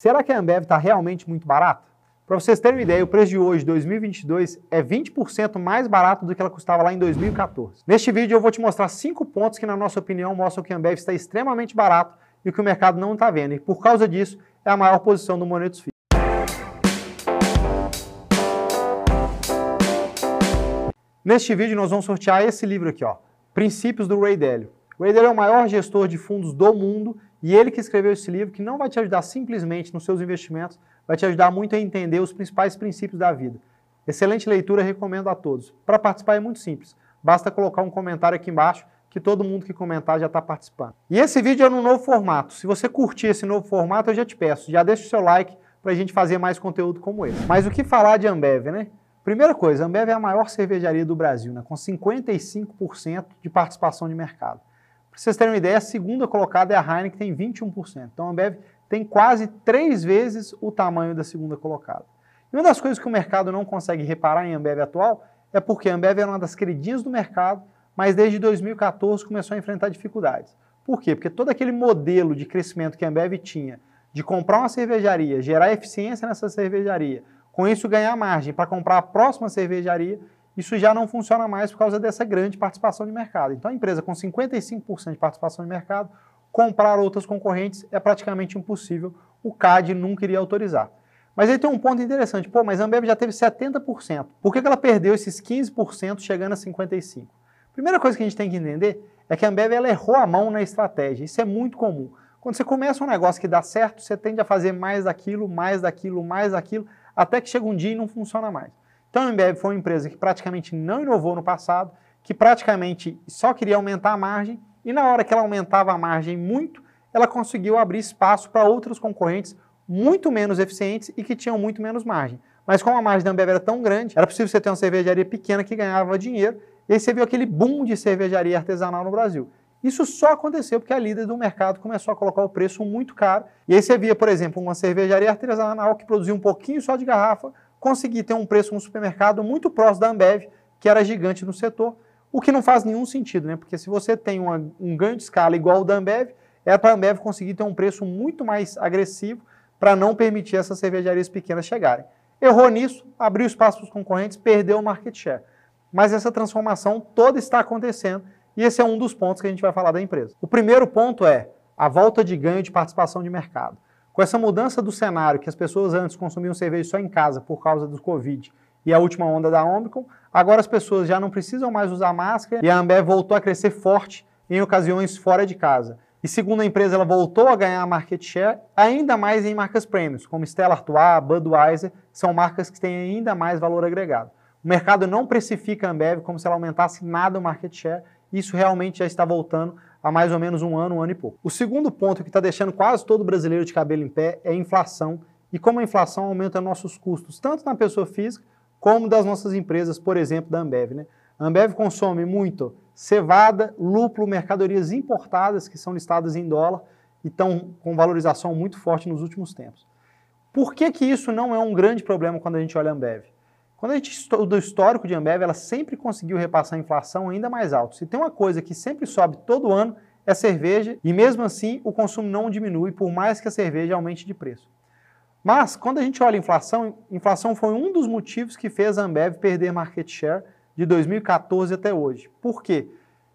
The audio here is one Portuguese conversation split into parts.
Será que a Ambev está realmente muito barata? Para vocês terem uma ideia, o preço de hoje, 2022, é 20% mais barato do que ela custava lá em 2014. Neste vídeo eu vou te mostrar cinco pontos que, na nossa opinião, mostram que a Ambev está extremamente barato e que o mercado não está vendo. E por causa disso, é a maior posição do Monetos FI. Neste vídeo nós vamos sortear esse livro aqui, ó, Princípios do Ray Dalio. O Ray Dalio é o maior gestor de fundos do mundo e ele que escreveu esse livro, que não vai te ajudar simplesmente nos seus investimentos, vai te ajudar muito a entender os principais princípios da vida. Excelente leitura, recomendo a todos. Para participar é muito simples, basta colocar um comentário aqui embaixo que todo mundo que comentar já está participando. E esse vídeo é no novo formato. Se você curtir esse novo formato, eu já te peço, já deixa o seu like para a gente fazer mais conteúdo como esse. Mas o que falar de Ambev, né? Primeira coisa, a Ambev é a maior cervejaria do Brasil, né? com 55% de participação de mercado. Para vocês terem uma ideia, a segunda colocada é a Heineken, que tem 21%. Então a Ambev tem quase três vezes o tamanho da segunda colocada. E uma das coisas que o mercado não consegue reparar em Ambev atual é porque a Ambev era uma das queridinhas do mercado, mas desde 2014 começou a enfrentar dificuldades. Por quê? Porque todo aquele modelo de crescimento que a Ambev tinha, de comprar uma cervejaria, gerar eficiência nessa cervejaria, com isso ganhar margem para comprar a próxima cervejaria, isso já não funciona mais por causa dessa grande participação de mercado. Então, a empresa com 55% de participação de mercado, comprar outras concorrentes é praticamente impossível. O CAD nunca iria autorizar. Mas aí tem um ponto interessante. Pô, mas a Ambev já teve 70%. Por que ela perdeu esses 15% chegando a 55%? Primeira coisa que a gente tem que entender é que a Ambev ela errou a mão na estratégia. Isso é muito comum. Quando você começa um negócio que dá certo, você tende a fazer mais daquilo, mais daquilo, mais daquilo, até que chega um dia e não funciona mais. Então a Ambev foi uma empresa que praticamente não inovou no passado, que praticamente só queria aumentar a margem e na hora que ela aumentava a margem muito, ela conseguiu abrir espaço para outros concorrentes muito menos eficientes e que tinham muito menos margem. Mas como a margem da Ambev era tão grande, era possível você ter uma cervejaria pequena que ganhava dinheiro, e aí você viu aquele boom de cervejaria artesanal no Brasil. Isso só aconteceu porque a líder do mercado começou a colocar o preço muito caro. E aí você via, por exemplo, uma cervejaria artesanal que produzia um pouquinho só de garrafa, conseguir ter um preço no supermercado muito próximo da Ambev, que era gigante no setor, o que não faz nenhum sentido, né? Porque se você tem uma, um ganho de escala igual ao da Ambev, é para a Ambev conseguir ter um preço muito mais agressivo para não permitir essas cervejarias pequenas chegarem. Errou nisso, abriu espaço para os concorrentes, perdeu o market share. Mas essa transformação toda está acontecendo e esse é um dos pontos que a gente vai falar da empresa. O primeiro ponto é a volta de ganho de participação de mercado. Com essa mudança do cenário, que as pessoas antes consumiam cerveja só em casa por causa do Covid e a última onda da Omicron, agora as pessoas já não precisam mais usar máscara e a Ambev voltou a crescer forte em ocasiões fora de casa. E segundo a empresa, ela voltou a ganhar market share ainda mais em marcas prêmios, como Stella Artois, Budweiser, são marcas que têm ainda mais valor agregado. O mercado não precifica a Ambev como se ela aumentasse nada o market share, isso realmente já está voltando há mais ou menos um ano, um ano e pouco. O segundo ponto que está deixando quase todo brasileiro de cabelo em pé é a inflação e como a inflação aumenta nossos custos, tanto na pessoa física como das nossas empresas, por exemplo, da Ambev. Né? A Ambev consome muito cevada, lúpulo, mercadorias importadas que são listadas em dólar e estão com valorização muito forte nos últimos tempos. Por que, que isso não é um grande problema quando a gente olha a Ambev? Quando a gente estuda o histórico de Ambev, ela sempre conseguiu repassar a inflação ainda mais alto. Se tem uma coisa que sempre sobe todo ano, é cerveja, e mesmo assim o consumo não diminui, por mais que a cerveja aumente de preço. Mas, quando a gente olha a inflação, inflação foi um dos motivos que fez a Ambev perder market share de 2014 até hoje. Por quê?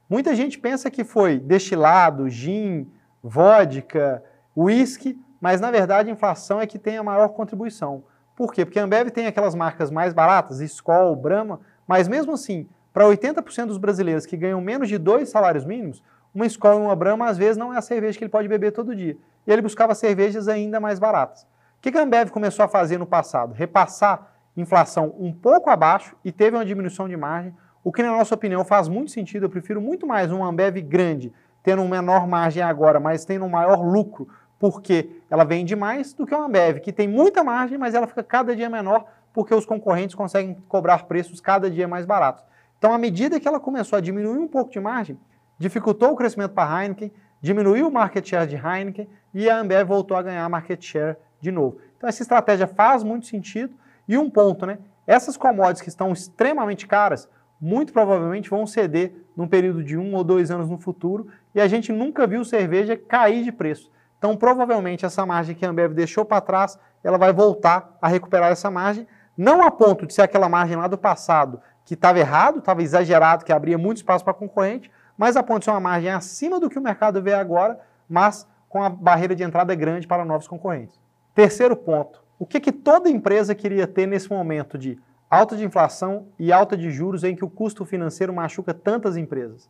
Muita gente pensa que foi destilado, gin, vodka, whisky, mas na verdade a inflação é que tem a maior contribuição. Por quê? Porque a Ambev tem aquelas marcas mais baratas, Skol, Brahma, mas mesmo assim, para 80% dos brasileiros que ganham menos de dois salários mínimos, uma Skol e uma Brahma às vezes não é a cerveja que ele pode beber todo dia. E ele buscava cervejas ainda mais baratas. O que a Ambev começou a fazer no passado? Repassar inflação um pouco abaixo e teve uma diminuição de margem, o que na nossa opinião faz muito sentido. Eu prefiro muito mais uma Ambev grande, tendo uma menor margem agora, mas tendo um maior lucro porque ela vende mais do que uma Ambev, que tem muita margem, mas ela fica cada dia menor porque os concorrentes conseguem cobrar preços cada dia mais baratos. Então, à medida que ela começou a diminuir um pouco de margem, dificultou o crescimento para a Heineken, diminuiu o market share de Heineken e a Ambev voltou a ganhar market share de novo. Então, essa estratégia faz muito sentido. E um ponto, né? Essas commodities que estão extremamente caras, muito provavelmente vão ceder num período de um ou dois anos no futuro e a gente nunca viu cerveja cair de preço. Então, provavelmente, essa margem que a Ambev deixou para trás, ela vai voltar a recuperar essa margem, não a ponto de ser aquela margem lá do passado, que estava errado, estava exagerado, que abria muito espaço para concorrente, mas a ponto de ser uma margem acima do que o mercado vê agora, mas com a barreira de entrada grande para novos concorrentes. Terceiro ponto, o que, que toda empresa queria ter nesse momento de alta de inflação e alta de juros em que o custo financeiro machuca tantas empresas?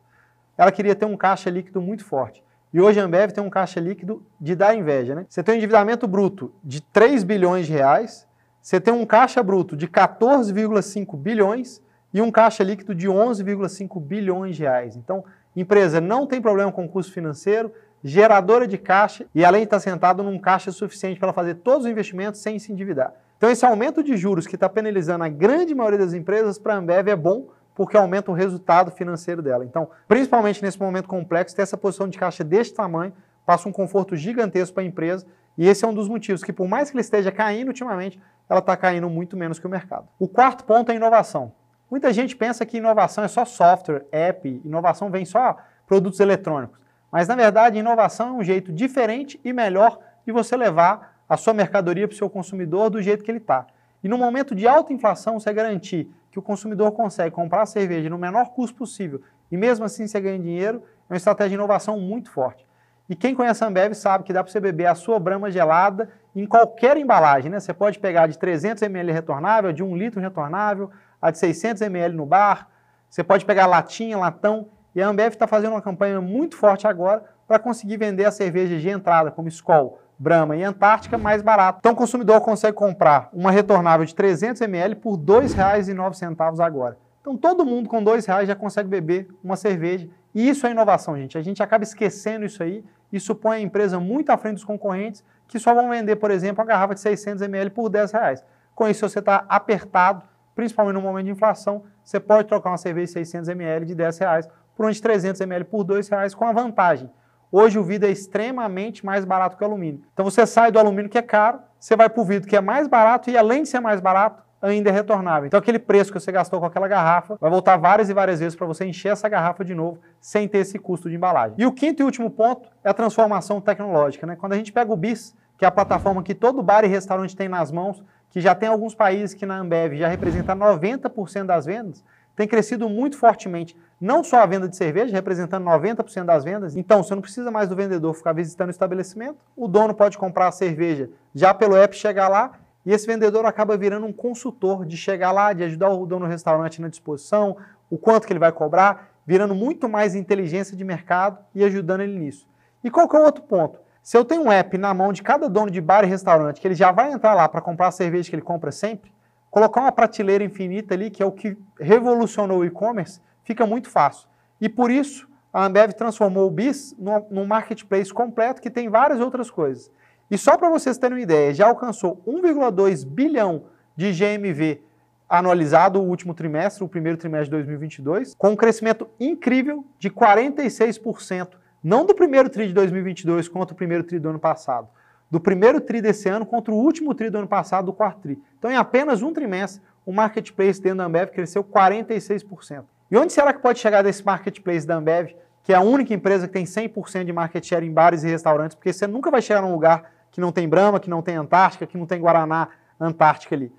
Ela queria ter um caixa líquido muito forte. E hoje a Ambev tem um caixa líquido de dar inveja, né? Você tem um endividamento bruto de 3 bilhões de reais, você tem um caixa bruto de 14,5 bilhões e um caixa líquido de 11,5 bilhões de reais. Então, empresa não tem problema com custo financeiro, geradora de caixa e além de estar sentado num caixa suficiente para fazer todos os investimentos sem se endividar. Então esse aumento de juros que está penalizando a grande maioria das empresas para a Ambev é bom porque aumenta o resultado financeiro dela. Então, principalmente nesse momento complexo, ter essa posição de caixa deste tamanho passa um conforto gigantesco para a empresa e esse é um dos motivos que, por mais que ele esteja caindo ultimamente, ela está caindo muito menos que o mercado. O quarto ponto é inovação. Muita gente pensa que inovação é só software, app, inovação vem só produtos eletrônicos. Mas, na verdade, inovação é um jeito diferente e melhor de você levar a sua mercadoria para o seu consumidor do jeito que ele está. E no momento de alta inflação, você garantir que o consumidor consegue comprar a cerveja no menor custo possível e mesmo assim você ganha dinheiro, é uma estratégia de inovação muito forte. E quem conhece a Ambev sabe que dá para você beber a sua brama gelada em qualquer embalagem. Né? Você pode pegar de 300 ml retornável, de 1 litro retornável, a de 600 ml no bar. Você pode pegar latinha, latão. E a Ambev está fazendo uma campanha muito forte agora para conseguir vender as cervejas de entrada, como Skol, Brahma e Antártica, mais barato. Então o consumidor consegue comprar uma retornável de 300 ml por R$ 2,09 agora. Então todo mundo com R$ reais já consegue beber uma cerveja. E isso é inovação, gente. A gente acaba esquecendo isso aí. Isso põe a empresa muito à frente dos concorrentes que só vão vender, por exemplo, uma garrafa de 600 ml por R$ reais. Com isso, você está apertado, principalmente no momento de inflação, você pode trocar uma cerveja de 600 ml de R$ reais por uma de 300 ml por R$ reais com a vantagem. Hoje o vidro é extremamente mais barato que o alumínio. Então você sai do alumínio que é caro, você vai para o vidro que é mais barato e além de ser mais barato, ainda é retornável. Então aquele preço que você gastou com aquela garrafa vai voltar várias e várias vezes para você encher essa garrafa de novo sem ter esse custo de embalagem. E o quinto e último ponto é a transformação tecnológica. Né? Quando a gente pega o BIS, que é a plataforma que todo bar e restaurante tem nas mãos, que já tem alguns países que na Ambev já representa 90% das vendas, tem crescido muito fortemente, não só a venda de cerveja, representando 90% das vendas. Então, você não precisa mais do vendedor ficar visitando o estabelecimento, o dono pode comprar a cerveja já pelo app, chegar lá, e esse vendedor acaba virando um consultor de chegar lá, de ajudar o dono do restaurante na disposição, o quanto que ele vai cobrar, virando muito mais inteligência de mercado e ajudando ele nisso. E qual que é o outro ponto? Se eu tenho um app na mão de cada dono de bar e restaurante, que ele já vai entrar lá para comprar a cerveja que ele compra sempre, colocar uma prateleira infinita ali, que é o que revolucionou o e-commerce, fica muito fácil. E por isso, a Ambev transformou o BIS num marketplace completo que tem várias outras coisas. E só para vocês terem uma ideia, já alcançou 1,2 bilhão de GMV anualizado o último trimestre, o primeiro trimestre de 2022, com um crescimento incrível de 46% não do primeiro TRI de 2022 contra o primeiro TRI do ano passado, do primeiro TRI desse ano contra o último TRI do ano passado, do quarto TRI. Então, em apenas um trimestre, o marketplace dentro da Ambev cresceu 46%. E onde será que pode chegar desse marketplace da Ambev, que é a única empresa que tem 100% de market share em bares e restaurantes, porque você nunca vai chegar num lugar que não tem Brahma, que não tem Antártica, que não tem Guaraná Antártica ali.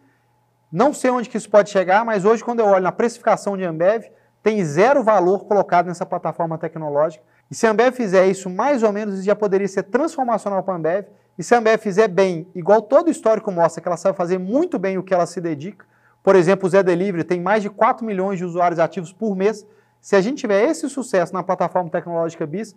Não sei onde que isso pode chegar, mas hoje, quando eu olho na precificação de Ambev, tem zero valor colocado nessa plataforma tecnológica. E se a Ambev fizer isso mais ou menos, isso já poderia ser transformacional para a Ambev. E se a Ambev fizer bem, igual todo histórico mostra que ela sabe fazer muito bem o que ela se dedica, por exemplo, o Zé Delivery tem mais de 4 milhões de usuários ativos por mês. Se a gente tiver esse sucesso na plataforma tecnológica BIS,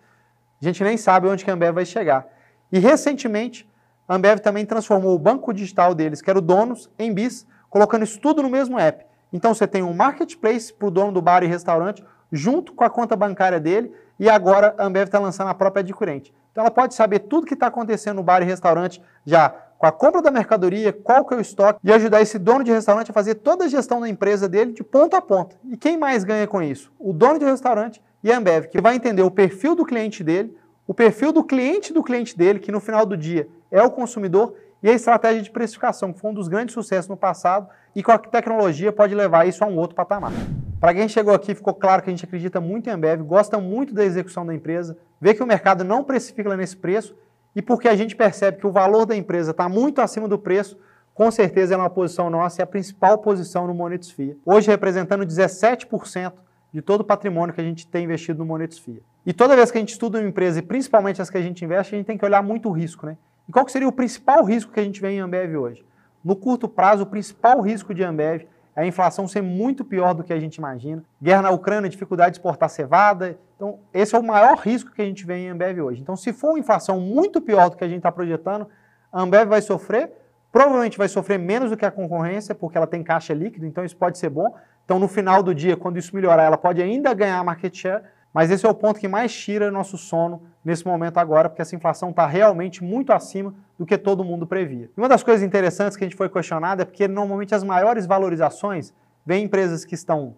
a gente nem sabe onde que a Ambev vai chegar. E recentemente, a Ambev também transformou o banco digital deles, que era o Donos, em BIS, colocando isso tudo no mesmo app. Então você tem um marketplace para o dono do bar e restaurante, junto com a conta bancária dele, e agora a Ambev está lançando a própria adquirente. Então ela pode saber tudo que está acontecendo no bar e restaurante já com a compra da mercadoria, qual que é o estoque, e ajudar esse dono de restaurante a fazer toda a gestão da empresa dele de ponta a ponta. E quem mais ganha com isso? O dono de restaurante e a Ambev, que vai entender o perfil do cliente dele, o perfil do cliente do cliente dele, que no final do dia é o consumidor, e a estratégia de precificação, que foi um dos grandes sucessos no passado, e com a tecnologia pode levar isso a um outro patamar. Para quem chegou aqui, ficou claro que a gente acredita muito em Ambev, gosta muito da execução da empresa, vê que o mercado não precifica nesse preço e porque a gente percebe que o valor da empresa está muito acima do preço, com certeza é uma posição nossa e a principal posição no Monetos Hoje representando 17% de todo o patrimônio que a gente tem investido no Monetos E toda vez que a gente estuda uma empresa, e principalmente as que a gente investe, a gente tem que olhar muito o risco, né? E qual seria o principal risco que a gente vê em Ambev hoje? No curto prazo, o principal risco de Ambev é a inflação ser muito pior do que a gente imagina. Guerra na Ucrânia, dificuldade de exportar cevada. Então, esse é o maior risco que a gente vê em Ambev hoje. Então, se for uma inflação muito pior do que a gente está projetando, a Ambev vai sofrer, provavelmente vai sofrer menos do que a concorrência, porque ela tem caixa líquido, então isso pode ser bom. Então, no final do dia, quando isso melhorar, ela pode ainda ganhar market share, mas esse é o ponto que mais tira nosso sono nesse momento agora, porque essa inflação está realmente muito acima do que todo mundo previa. E uma das coisas interessantes que a gente foi questionado é porque normalmente as maiores valorizações vêm empresas que estão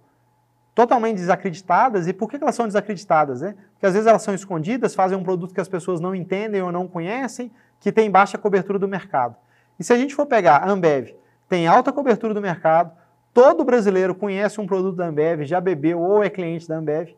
totalmente desacreditadas. E por que elas são desacreditadas? Né? Porque às vezes elas são escondidas, fazem um produto que as pessoas não entendem ou não conhecem, que tem baixa cobertura do mercado. E se a gente for pegar a Ambev, tem alta cobertura do mercado, todo brasileiro conhece um produto da Ambev, já bebeu ou é cliente da Ambev,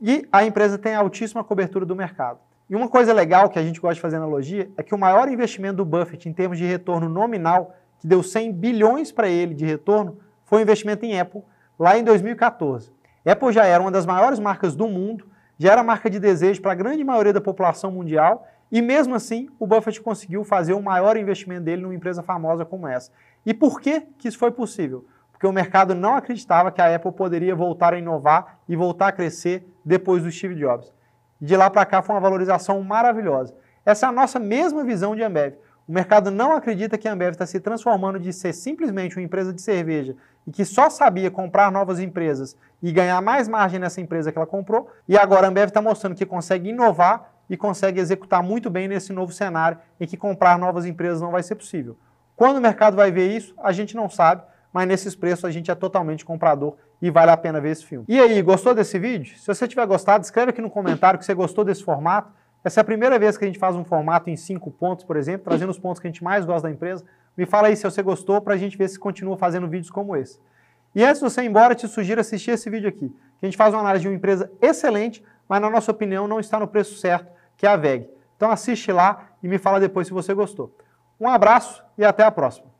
e a empresa tem altíssima cobertura do mercado. E uma coisa legal que a gente gosta de fazer analogia é que o maior investimento do Buffett em termos de retorno nominal, que deu 100 bilhões para ele de retorno, foi o investimento em Apple lá em 2014. Apple já era uma das maiores marcas do mundo, já era marca de desejo para a grande maioria da população mundial, e mesmo assim o Buffett conseguiu fazer o maior investimento dele numa empresa famosa como essa. E por que, que isso foi possível? Porque o mercado não acreditava que a Apple poderia voltar a inovar e voltar a crescer depois do Steve Jobs. De lá para cá foi uma valorização maravilhosa. Essa é a nossa mesma visão de Ambev. O mercado não acredita que a Ambev está se transformando de ser simplesmente uma empresa de cerveja e que só sabia comprar novas empresas e ganhar mais margem nessa empresa que ela comprou, e agora a Ambev está mostrando que consegue inovar e consegue executar muito bem nesse novo cenário em que comprar novas empresas não vai ser possível. Quando o mercado vai ver isso, a gente não sabe, mas nesses preços a gente é totalmente comprador e vale a pena ver esse filme. E aí, gostou desse vídeo? Se você tiver gostado, escreve aqui no comentário que você gostou desse formato. Essa é a primeira vez que a gente faz um formato em cinco pontos, por exemplo, trazendo os pontos que a gente mais gosta da empresa. Me fala aí se você gostou para a gente ver se continua fazendo vídeos como esse. E antes de você ir embora, te sugiro assistir esse vídeo aqui, que a gente faz uma análise de uma empresa excelente, mas na nossa opinião não está no preço certo, que é a VEG. Então assiste lá e me fala depois se você gostou. Um abraço e até a próxima.